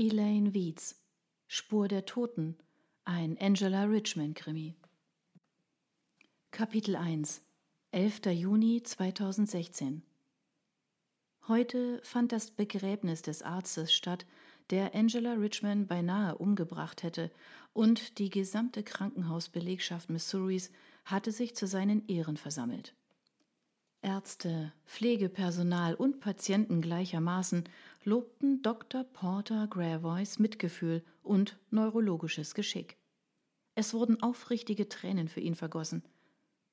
Elaine Wietz Spur der Toten, ein Angela Richmond-Krimi. Kapitel 1 11. Juni 2016 Heute fand das Begräbnis des Arztes statt, der Angela Richmond beinahe umgebracht hätte, und die gesamte Krankenhausbelegschaft Missouris hatte sich zu seinen Ehren versammelt. Ärzte, Pflegepersonal und Patienten gleichermaßen lobten Dr. Porter Gravois Mitgefühl und neurologisches Geschick. Es wurden aufrichtige Tränen für ihn vergossen.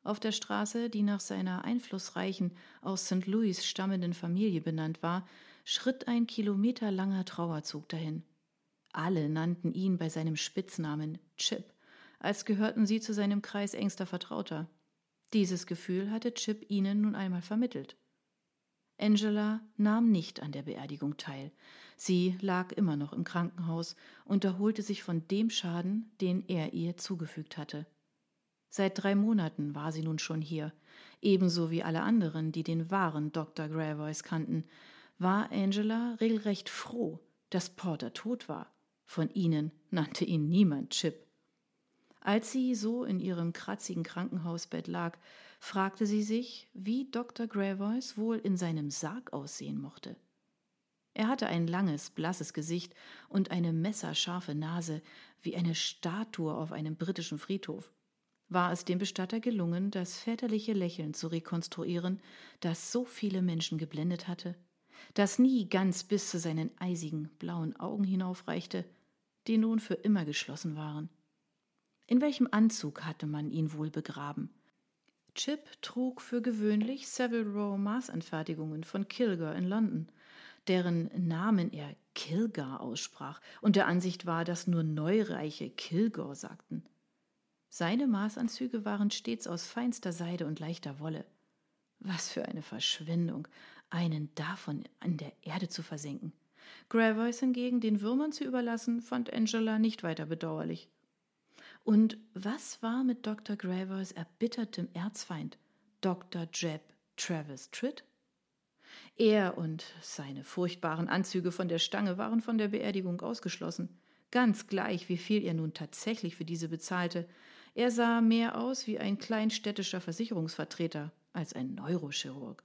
Auf der Straße, die nach seiner einflussreichen, aus St. Louis stammenden Familie benannt war, schritt ein kilometerlanger Trauerzug dahin. Alle nannten ihn bei seinem Spitznamen Chip, als gehörten sie zu seinem Kreis engster Vertrauter. Dieses Gefühl hatte Chip ihnen nun einmal vermittelt. Angela nahm nicht an der Beerdigung teil. Sie lag immer noch im Krankenhaus und erholte sich von dem Schaden, den er ihr zugefügt hatte. Seit drei Monaten war sie nun schon hier, ebenso wie alle anderen, die den wahren Dr. Gravois kannten, war Angela regelrecht froh, dass Porter tot war. Von ihnen nannte ihn niemand Chip. Als sie so in ihrem kratzigen Krankenhausbett lag, fragte sie sich, wie Dr. Gravois wohl in seinem Sarg aussehen mochte. Er hatte ein langes, blasses Gesicht und eine messerscharfe Nase, wie eine Statue auf einem britischen Friedhof. War es dem Bestatter gelungen, das väterliche Lächeln zu rekonstruieren, das so viele Menschen geblendet hatte, das nie ganz bis zu seinen eisigen, blauen Augen hinaufreichte, die nun für immer geschlossen waren. In welchem Anzug hatte man ihn wohl begraben? Chip trug für gewöhnlich Savile Row Maßanfertigungen von Kilgar in London, deren Namen er Kilgar aussprach und der Ansicht war, dass nur Neureiche Kilgore sagten. Seine Maßanzüge waren stets aus feinster Seide und leichter Wolle. Was für eine Verschwendung, einen davon an der Erde zu versenken. Gravois hingegen den Würmern zu überlassen, fand Angela nicht weiter bedauerlich. Und was war mit Dr. Gravers erbittertem Erzfeind, Dr. Jeb Travis Tritt? Er und seine furchtbaren Anzüge von der Stange waren von der Beerdigung ausgeschlossen. Ganz gleich, wie viel er nun tatsächlich für diese bezahlte. Er sah mehr aus wie ein kleinstädtischer Versicherungsvertreter als ein Neurochirurg.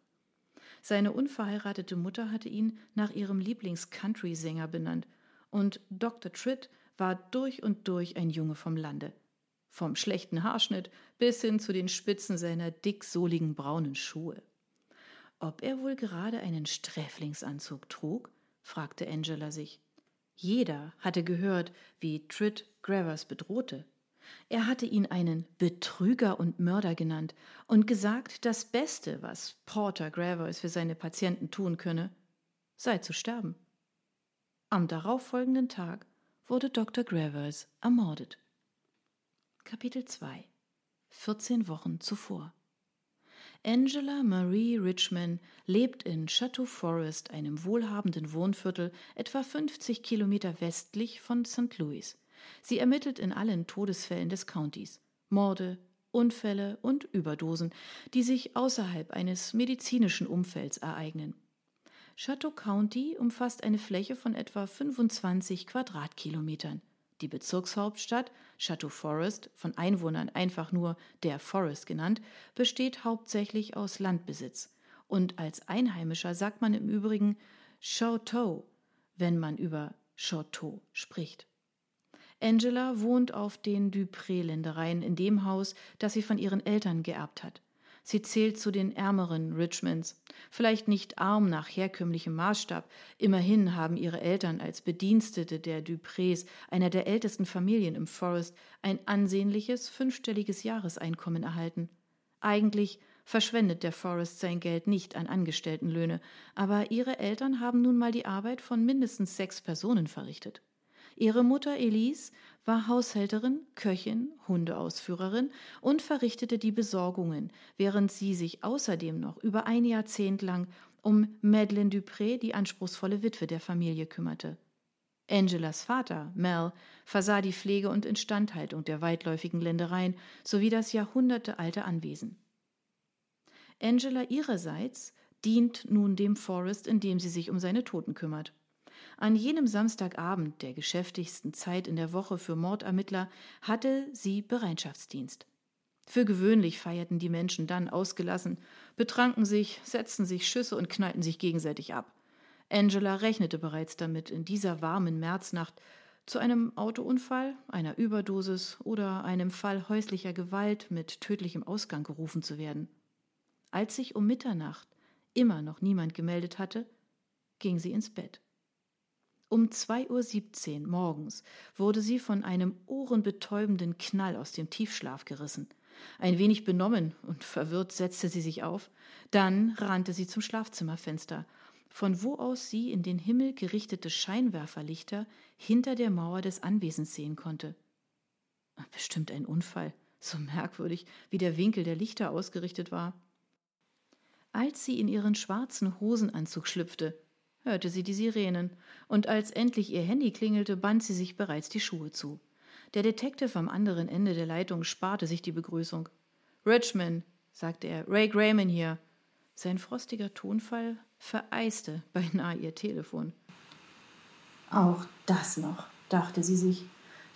Seine unverheiratete Mutter hatte ihn nach ihrem Lieblings-Country-Sänger benannt und Dr. Tritt war durch und durch ein Junge vom Lande. Vom schlechten Haarschnitt bis hin zu den Spitzen seiner dicksohligen braunen Schuhe. Ob er wohl gerade einen Sträflingsanzug trug? fragte Angela sich. Jeder hatte gehört, wie Tritt Gravers bedrohte. Er hatte ihn einen Betrüger und Mörder genannt und gesagt, das Beste, was Porter Gravers für seine Patienten tun könne, sei zu sterben. Am darauffolgenden Tag wurde Dr. Gravers ermordet. Kapitel 2 14 Wochen zuvor Angela Marie Richmond lebt in Chateau Forest, einem wohlhabenden Wohnviertel, etwa 50 Kilometer westlich von St. Louis. Sie ermittelt in allen Todesfällen des Countys. Morde, Unfälle und Überdosen, die sich außerhalb eines medizinischen Umfelds ereignen. Chateau County umfasst eine Fläche von etwa 25 Quadratkilometern. Die Bezirkshauptstadt Chateau Forest, von Einwohnern einfach nur der Forest genannt, besteht hauptsächlich aus Landbesitz. Und als Einheimischer sagt man im Übrigen Chateau, wenn man über Chateau spricht. Angela wohnt auf den Dupré-Ländereien in dem Haus, das sie von ihren Eltern geerbt hat. Sie zählt zu den ärmeren Richmonds. Vielleicht nicht arm nach herkömmlichem Maßstab. Immerhin haben ihre Eltern als Bedienstete der Duprés, einer der ältesten Familien im Forest, ein ansehnliches fünfstelliges Jahreseinkommen erhalten. Eigentlich verschwendet der Forest sein Geld nicht an Angestelltenlöhne, aber ihre Eltern haben nun mal die Arbeit von mindestens sechs Personen verrichtet. Ihre Mutter Elise war Haushälterin, Köchin, Hundeausführerin und verrichtete die Besorgungen, während sie sich außerdem noch über ein Jahrzehnt lang um Madeleine Dupré, die anspruchsvolle Witwe der Familie, kümmerte. Angelas Vater, Mel, versah die Pflege und Instandhaltung der weitläufigen Ländereien sowie das jahrhundertealte Anwesen. Angela ihrerseits dient nun dem Forest, indem sie sich um seine Toten kümmert. An jenem Samstagabend, der geschäftigsten Zeit in der Woche für Mordermittler, hatte sie Bereitschaftsdienst. Für gewöhnlich feierten die Menschen dann ausgelassen, betranken sich, setzten sich Schüsse und knallten sich gegenseitig ab. Angela rechnete bereits damit, in dieser warmen Märznacht zu einem Autounfall, einer Überdosis oder einem Fall häuslicher Gewalt mit tödlichem Ausgang gerufen zu werden. Als sich um Mitternacht immer noch niemand gemeldet hatte, ging sie ins Bett. Um 2.17 Uhr morgens wurde sie von einem ohrenbetäubenden Knall aus dem Tiefschlaf gerissen. Ein wenig benommen und verwirrt setzte sie sich auf, dann rannte sie zum Schlafzimmerfenster, von wo aus sie in den Himmel gerichtete Scheinwerferlichter hinter der Mauer des Anwesens sehen konnte. Bestimmt ein Unfall, so merkwürdig, wie der Winkel der Lichter ausgerichtet war. Als sie in ihren schwarzen Hosenanzug schlüpfte, hörte sie die Sirenen, und als endlich ihr Handy klingelte, band sie sich bereits die Schuhe zu. Der Detective am anderen Ende der Leitung sparte sich die Begrüßung. Richmond, sagte er, Ray Grayman hier. Sein frostiger Tonfall vereiste beinahe ihr Telefon. Auch das noch, dachte sie sich.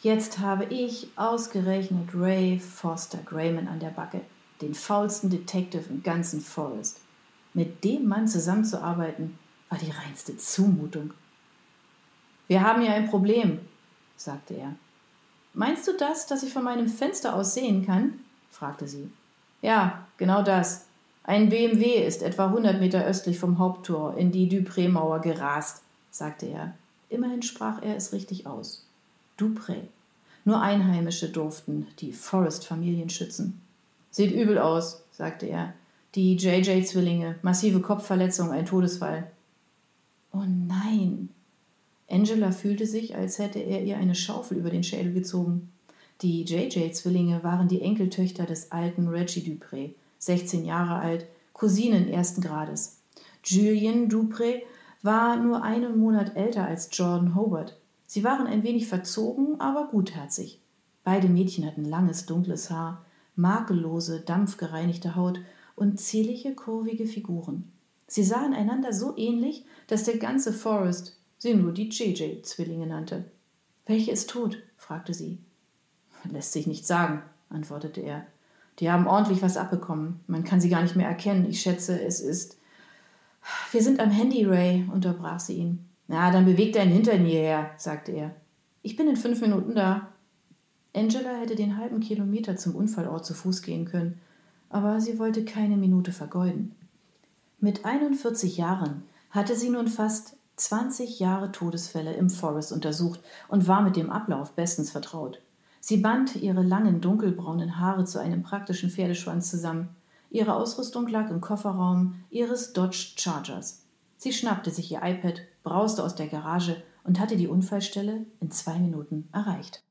Jetzt habe ich ausgerechnet Ray Foster Grayman an der Backe, den faulsten Detective im ganzen Forest. Mit dem Mann zusammenzuarbeiten, war die reinste Zumutung. Wir haben hier ein Problem, sagte er. Meinst du das, dass ich von meinem Fenster aus sehen kann? fragte sie. Ja, genau das. Ein BMW ist etwa hundert Meter östlich vom Haupttor in die Dupré-Mauer gerast, sagte er. Immerhin sprach er es richtig aus. Dupré. Nur Einheimische durften die Forrest-Familien schützen. Sieht übel aus, sagte er. Die JJ-Zwillinge, massive Kopfverletzung, ein Todesfall. Oh nein. Angela fühlte sich, als hätte er ihr eine Schaufel über den Schädel gezogen. Die JJ-Zwillinge waren die Enkeltöchter des alten Reggie Dupré, 16 Jahre alt, Cousinen ersten Grades. Julian Dupré war nur einen Monat älter als Jordan Hobart. Sie waren ein wenig verzogen, aber gutherzig. Beide Mädchen hatten langes, dunkles Haar, makellose, dampfgereinigte Haut und zierliche, kurvige Figuren. Sie sahen einander so ähnlich, dass der ganze Forest sie nur die JJ-Zwillinge nannte. Welche ist tot? fragte sie. Lässt sich nicht sagen, antwortete er. Die haben ordentlich was abbekommen. Man kann sie gar nicht mehr erkennen. Ich schätze, es ist. Wir sind am Handy, Ray, unterbrach sie ihn. Na, dann beweg deinen Hintern hierher, sagte er. Ich bin in fünf Minuten da. Angela hätte den halben Kilometer zum Unfallort zu Fuß gehen können, aber sie wollte keine Minute vergeuden. Mit 41 Jahren hatte sie nun fast 20 Jahre Todesfälle im Forest untersucht und war mit dem Ablauf bestens vertraut. Sie band ihre langen dunkelbraunen Haare zu einem praktischen Pferdeschwanz zusammen. Ihre Ausrüstung lag im Kofferraum ihres Dodge Chargers. Sie schnappte sich ihr iPad, brauste aus der Garage und hatte die Unfallstelle in zwei Minuten erreicht.